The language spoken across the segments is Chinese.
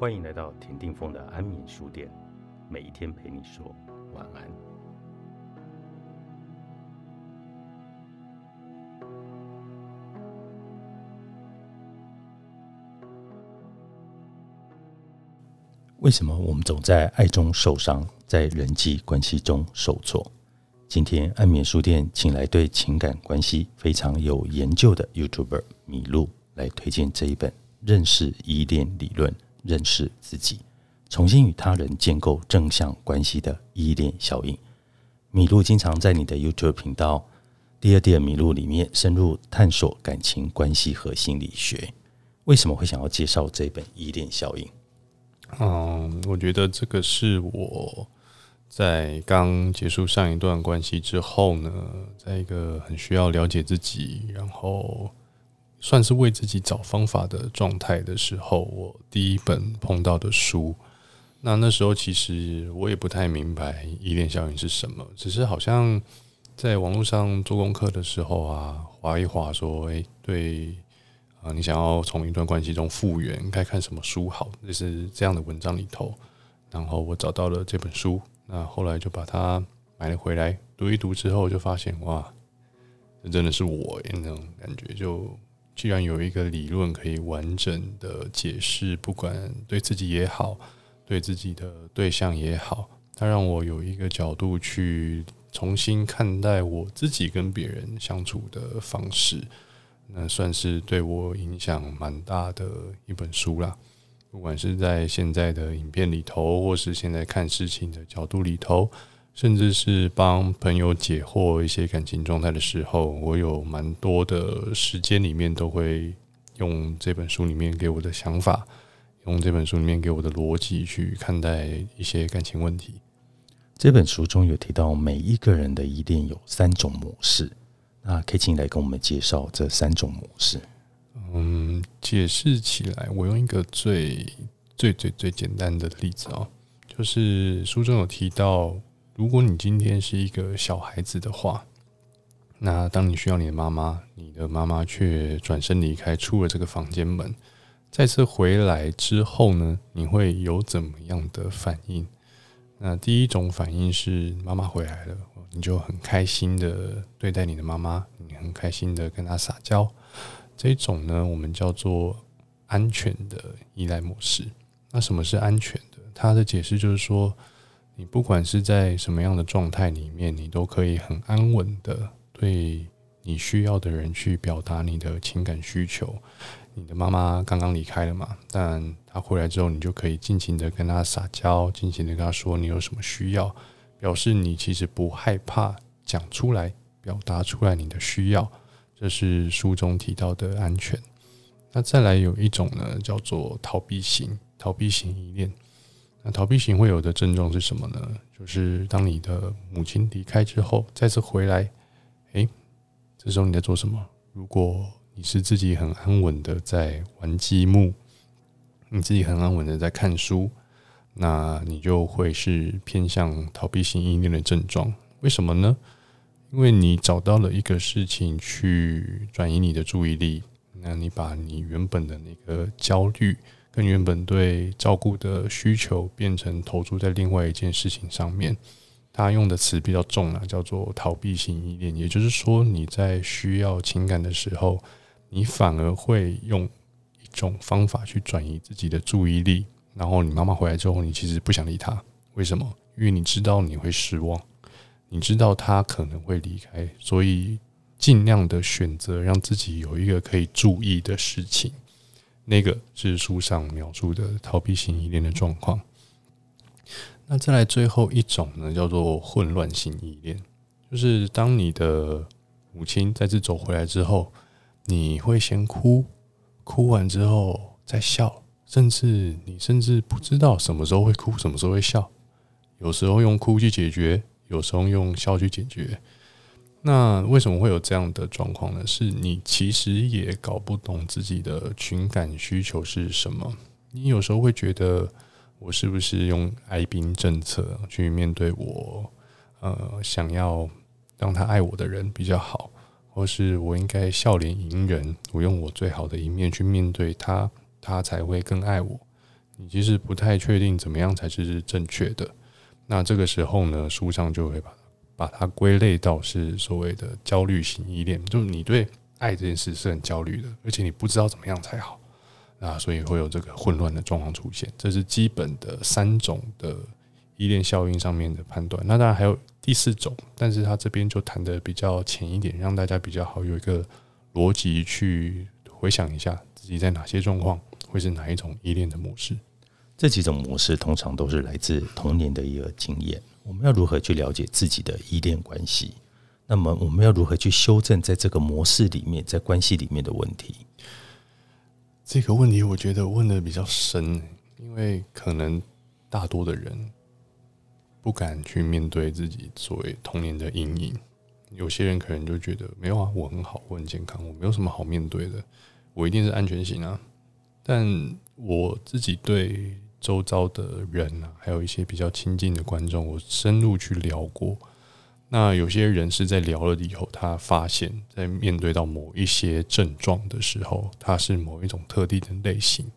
欢迎来到田定峰的安眠书店，每一天陪你说晚安。为什么我们总在爱中受伤，在人际关系中受挫？今天安眠书店请来对情感关系非常有研究的 YouTuber 米露来推荐这一本《认识依恋理论》。认识自己，重新与他人建构正向关系的依恋效应。米露经常在你的 YouTube 频道“第二第二米露”里面深入探索感情关系和心理学。为什么会想要介绍这本依恋效应？嗯，我觉得这个是我在刚结束上一段关系之后呢，在一个很需要了解自己，然后。算是为自己找方法的状态的时候，我第一本碰到的书。那那时候其实我也不太明白依恋效应是什么，只是好像在网络上做功课的时候啊，划一划说，哎，对啊，你想要从一段关系中复原，该看什么书好？就是这样的文章里头，然后我找到了这本书，那后来就把它买了回来读一读之后，就发现哇，这真的是我那种感觉就。居然有一个理论可以完整的解释，不管对自己也好，对自己的对象也好，它让我有一个角度去重新看待我自己跟别人相处的方式，那算是对我影响蛮大的一本书啦。不管是在现在的影片里头，或是现在看事情的角度里头。甚至是帮朋友解惑一些感情状态的时候，我有蛮多的时间里面都会用这本书里面给我的想法，用这本书里面给我的逻辑去看待一些感情问题。这本书中有提到，每一个人的依恋有三种模式，那可以请来跟我们介绍这三种模式。嗯，解释起来，我用一个最最最最简单的例子哦，就是书中有提到。如果你今天是一个小孩子的话，那当你需要你的妈妈，你的妈妈却转身离开，出了这个房间门，再次回来之后呢，你会有怎么样的反应？那第一种反应是妈妈回来了，你就很开心的对待你的妈妈，你很开心的跟她撒娇。这种呢，我们叫做安全的依赖模式。那什么是安全的？它的解释就是说。你不管是在什么样的状态里面，你都可以很安稳的对你需要的人去表达你的情感需求。你的妈妈刚刚离开了嘛？但她回来之后，你就可以尽情的跟她撒娇，尽情的跟她说你有什么需要，表示你其实不害怕讲出来，表达出来你的需要。这是书中提到的安全。那再来有一种呢，叫做逃避型，逃避型依恋。逃避型会有的症状是什么呢？就是当你的母亲离开之后，再次回来，诶，这时候你在做什么？如果你是自己很安稳的在玩积木，你自己很安稳的在看书，那你就会是偏向逃避型依恋的症状。为什么呢？因为你找到了一个事情去转移你的注意力，那你把你原本的那个焦虑。跟原本对照顾的需求变成投注在另外一件事情上面，他用的词比较重了，叫做逃避型依恋。也就是说，你在需要情感的时候，你反而会用一种方法去转移自己的注意力。然后你妈妈回来之后，你其实不想理她，为什么？因为你知道你会失望，你知道她可能会离开，所以尽量的选择让自己有一个可以注意的事情。那个是书上描述的逃避型依恋的状况。那再来最后一种呢，叫做混乱型依恋，就是当你的母亲再次走回来之后，你会先哭，哭完之后再笑，甚至你甚至不知道什么时候会哭，什么时候会笑，有时候用哭去解决，有时候用笑去解决。那为什么会有这样的状况呢？是你其实也搞不懂自己的情感需求是什么。你有时候会觉得，我是不是用爱兵政策去面对我？呃，想要让他爱我的人比较好，或是我应该笑脸迎人，我用我最好的一面去面对他，他才会更爱我。你其实不太确定怎么样才是正确的。那这个时候呢，书上就会把把它归类到是所谓的焦虑型依恋，就是你对爱这件事是很焦虑的，而且你不知道怎么样才好，那所以会有这个混乱的状况出现。这是基本的三种的依恋效应上面的判断。那当然还有第四种，但是他这边就谈的比较浅一点，让大家比较好有一个逻辑去回想一下自己在哪些状况会是哪一种依恋的模式。这几种模式通常都是来自童年的一个经验。我们要如何去了解自己的依恋关系？那么我们要如何去修正在这个模式里面，在关系里面的问题？这个问题我觉得问的比较深，因为可能大多的人不敢去面对自己所谓童年的阴影。有些人可能就觉得没有啊，我很好，我很健康，我没有什么好面对的，我一定是安全型啊。但我自己对。周遭的人啊，还有一些比较亲近的观众，我深入去聊过。那有些人是在聊了以后，他发现，在面对到某一些症状的时候，他是某一种特定的类型。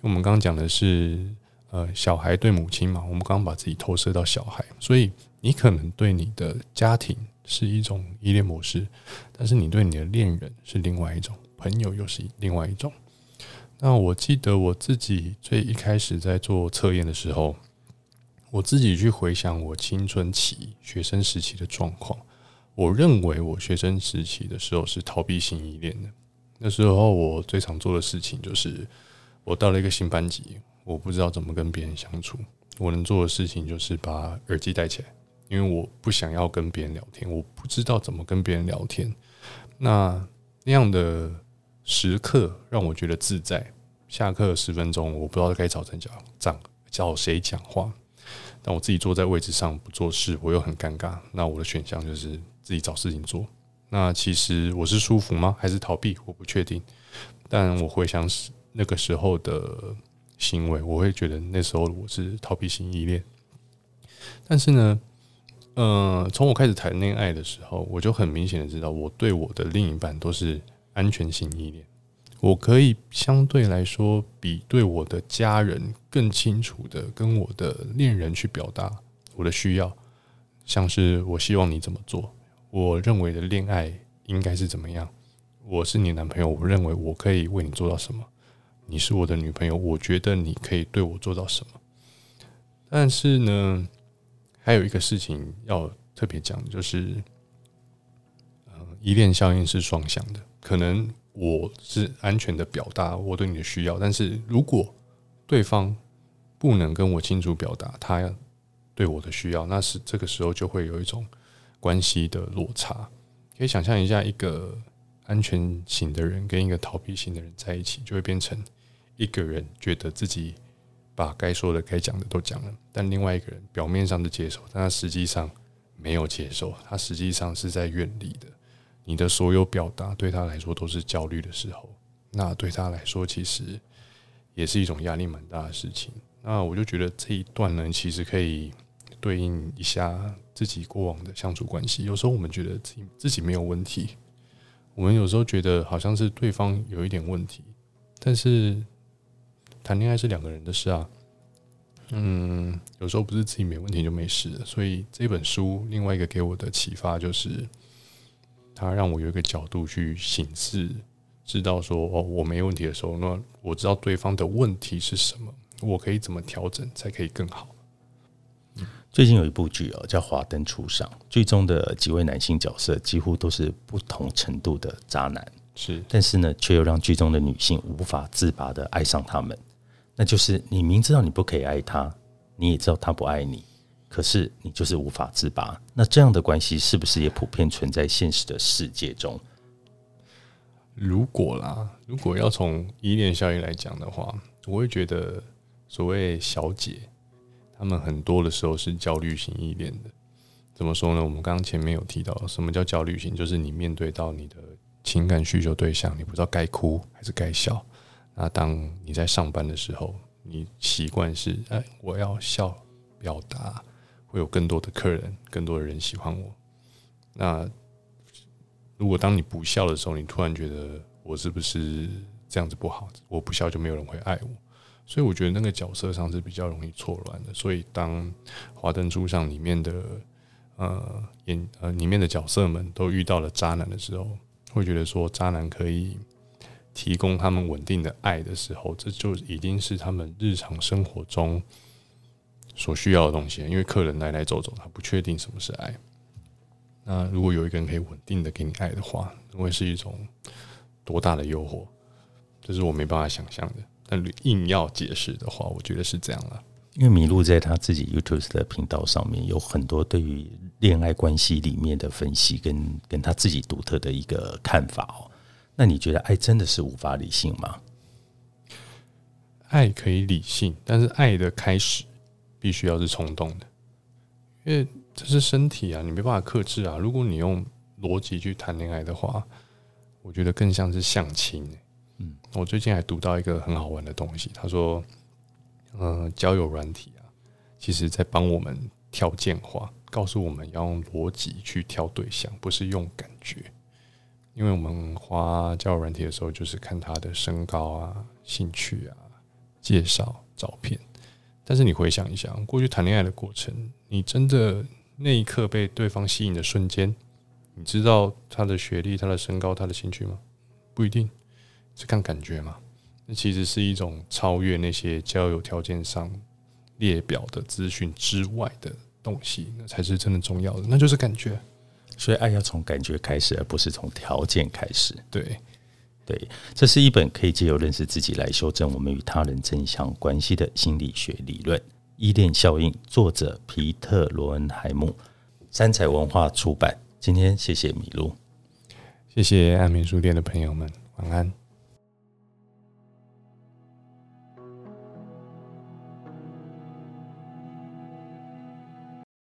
我们刚刚讲的是，呃，小孩对母亲嘛，我们刚刚把自己投射到小孩，所以你可能对你的家庭是一种依恋模式，但是你对你的恋人是另外一种，朋友又是另外一种。那我记得我自己最一开始在做测验的时候，我自己去回想我青春期学生时期的状况，我认为我学生时期的时候是逃避型依恋的。那时候我最常做的事情就是，我到了一个新班级，我不知道怎么跟别人相处，我能做的事情就是把耳机戴起来，因为我不想要跟别人聊天，我不知道怎么跟别人聊天。那那样的。时刻让我觉得自在。下课十分钟，我不知道该找谁讲，找找谁讲话。但我自己坐在位置上不做事，我又很尴尬。那我的选项就是自己找事情做。那其实我是舒服吗？还是逃避？我不确定。但我回想那个时候的行为，我会觉得那时候我是逃避型依恋。但是呢，呃，从我开始谈恋爱的时候，我就很明显的知道，我对我的另一半都是。安全性依恋，我可以相对来说比对我的家人更清楚的跟我的恋人去表达我的需要，像是我希望你怎么做，我认为的恋爱应该是怎么样，我是你男朋友，我认为我可以为你做到什么，你是我的女朋友，我觉得你可以对我做到什么。但是呢，还有一个事情要特别讲，就是，依恋效应是双向的。可能我是安全的表达我对你的需要，但是如果对方不能跟我清楚表达他对我的需要，那是这个时候就会有一种关系的落差。可以想象一下，一个安全型的人跟一个逃避型的人在一起，就会变成一个人觉得自己把该说的、该讲的都讲了，但另外一个人表面上的接受，但他实际上没有接受，他实际上是在远离的。你的所有表达对他来说都是焦虑的时候，那对他来说其实也是一种压力蛮大的事情。那我就觉得这一段呢，其实可以对应一下自己过往的相处关系。有时候我们觉得自己自己没有问题，我们有时候觉得好像是对方有一点问题，但是谈恋爱是两个人的事啊。嗯，有时候不是自己没问题就没事。所以这本书另外一个给我的启发就是。他让我有一个角度去醒视，知道说哦，我没问题的时候，那我知道对方的问题是什么，我可以怎么调整才可以更好。最近有一部剧哦，叫《华灯初上》，剧中的几位男性角色几乎都是不同程度的渣男，是，但是呢，却又让剧中的女性无法自拔的爱上他们。那就是你明知道你不可以爱他，你也知道他不爱你。可是你就是无法自拔，那这样的关系是不是也普遍存在现实的世界中？如果啦，如果要从依恋效应来讲的话，我会觉得所谓小姐，她们很多的时候是焦虑型依恋的。怎么说呢？我们刚刚前面有提到，什么叫焦虑型？就是你面对到你的情感需求对象，你不知道该哭还是该笑。那当你在上班的时候，你习惯是哎，我要笑表达。会有更多的客人，更多的人喜欢我。那如果当你不笑的时候，你突然觉得我是不是这样子不好？我不笑就没有人会爱我。所以我觉得那个角色上是比较容易错乱的。所以当《华灯初上》里面的呃演呃里面的角色们都遇到了渣男的时候，会觉得说渣男可以提供他们稳定的爱的时候，这就已经是他们日常生活中所需要的东西。因为客人来来走走，他不确定什么是爱。那如果有一个人可以稳定的给你爱的话，会是一种多大的诱惑？这是我没办法想象的。但硬要解释的话，我觉得是这样了。因为麋鹿在他自己 YouTube 的频道上面有很多对于恋爱关系里面的分析，跟跟他自己独特的一个看法哦。那你觉得爱真的是无法理性吗？爱可以理性，但是爱的开始必须要是冲动的，因为这是身体啊，你没办法克制啊。如果你用逻辑去谈恋爱的话，我觉得更像是相亲。嗯，我最近还读到一个很好玩的东西，他说。嗯，交友软体啊，其实在帮我们条件化，告诉我们要用逻辑去挑对象，不是用感觉。因为我们花交友软体的时候，就是看他的身高啊、兴趣啊、介绍、照片。但是你回想一下，过去谈恋爱的过程，你真的那一刻被对方吸引的瞬间，你知道他的学历、他的身高、他的兴趣吗？不一定，是看感觉嘛。那其实是一种超越那些交友条件上列表的资讯之外的东西，那才是真的重要的。那就是感觉，所以爱要从感觉开始，而不是从条件开始。对，对，这是一本可以借由认识自己来修正我们与他人正向关系的心理学理论——依恋效应。作者皮特·罗恩海姆，三彩文化出版。今天谢谢米露，谢谢安眠书店的朋友们，晚安。